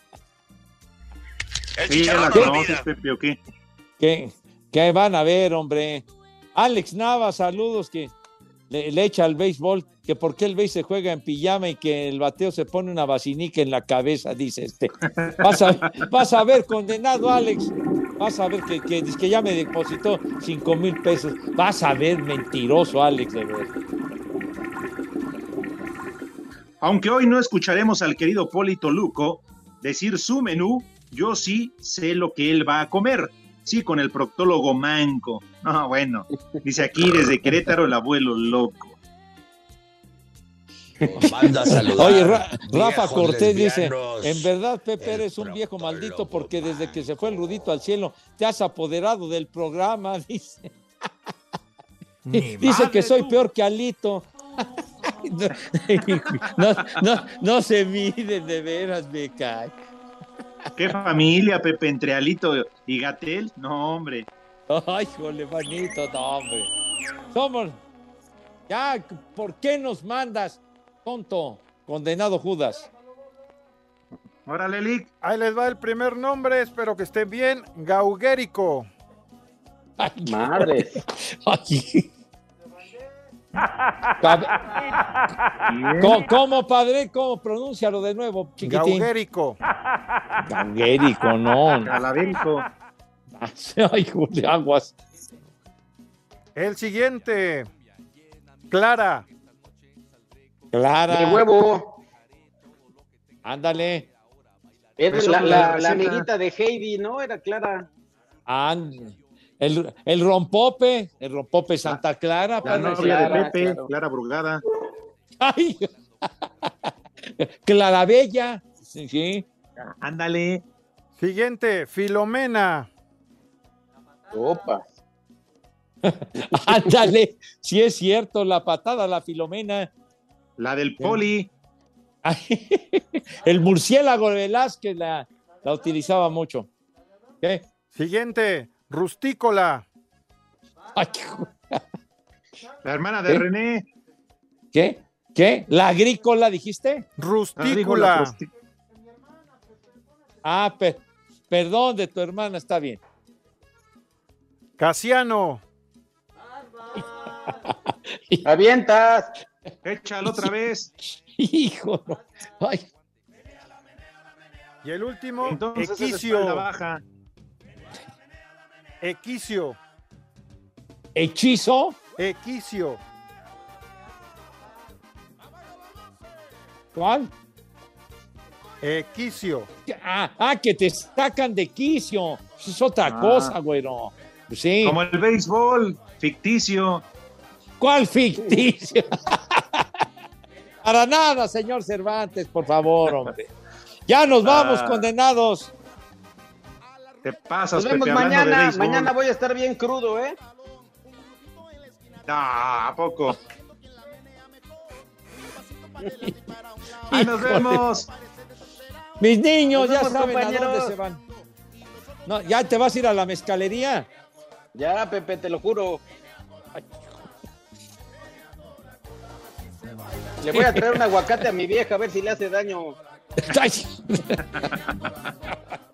Sí, ya la conoces, Pepe, ¿o qué? ¿Qué, qué van a ver, hombre? Alex Nava, saludos que le, le echa al béisbol, que por qué el béis se juega en pijama y que el bateo se pone una vacinica en la cabeza, dice este. Vas a, vas a ver, condenado Alex. Vas a ver que, que, que ya me depositó cinco mil pesos. Vas a ver, mentiroso Alex, de verdad. Aunque hoy no escucharemos al querido Polito Luco decir su menú, yo sí sé lo que él va a comer. Sí, con el proctólogo manco. No, bueno, dice aquí desde Querétaro el abuelo loco. Manda a saludar, Oye, Ra- Rafa Cortés dice, en verdad, Pepe, eres un viejo maldito porque desde que se fue el rudito al cielo te has apoderado del programa, [laughs] dice. [laughs] Dice que soy tú. peor que Alito. [laughs] no, no, no se miden de veras, me cae. ¿Qué familia, Pepe, entre Alito y Gatel? No, hombre. Ay, jole, manito, no, hombre. Somos. Ya, ¿por qué nos mandas, tonto, condenado Judas? Órale, Lick. Ahí les va el primer nombre, espero que estén bien. Gauguérico. Madre. Ay. [laughs] ¿Cómo, cómo, padre? ¿Cómo? Pronúncialo de nuevo, chiquitín. Gauguérico. Gauguérico, no. Calavérico. [laughs] Ay, Julio, aguas. El siguiente. Clara. Clara. De huevo. Ándale. Es la, amiguita de Heidi, ¿no? Era Clara. Ah, el, el rompope, el rompope Santa Clara. La padre. novia de Pepe, Clara Brugada. Ay, [laughs] Clarabella. Sí, sí. Ándale. Siguiente, Filomena. Opa. [laughs] Ándale, sí es cierto, la patada, la Filomena. La del Poli. [laughs] El murciélago de Velázquez la, la utilizaba mucho. ¿Qué? Siguiente, Rustícola. Ay, La hermana de ¿Eh? René. ¿Qué? ¿Qué? ¿La agrícola dijiste? Rustícula. Rusti- Ah, pe- perdón de tu hermana, está bien. Casiano. [laughs] Avientas. Échalo otra vez. Hijo. Ay, Y el último, Entonces Equicio. baja. Equicio. hechizo. Equicio. ¿Cuál? Equicio. Ah, ah, que te sacan de quicio. Eso Es otra Ah. cosa, güero. Pues Sí. Como el béisbol, ficticio. ¿Cuál ficticio? [laughs] Para nada, señor Cervantes, por favor, hombre. Ya nos vamos, Ah. condenados. Te pasas, Nos vemos Pepe, hablando de mañana. Mañana voy a estar bien crudo, ¿eh? Ah, ¿a poco? [laughs] Ahí nos vemos. Mis niños ya saben a compañeros. dónde se van. No, ya te vas a ir a la mezcalería. Ya, Pepe, te lo juro. Le voy a traer un aguacate a mi vieja a ver si le hace daño. [laughs] [laughs]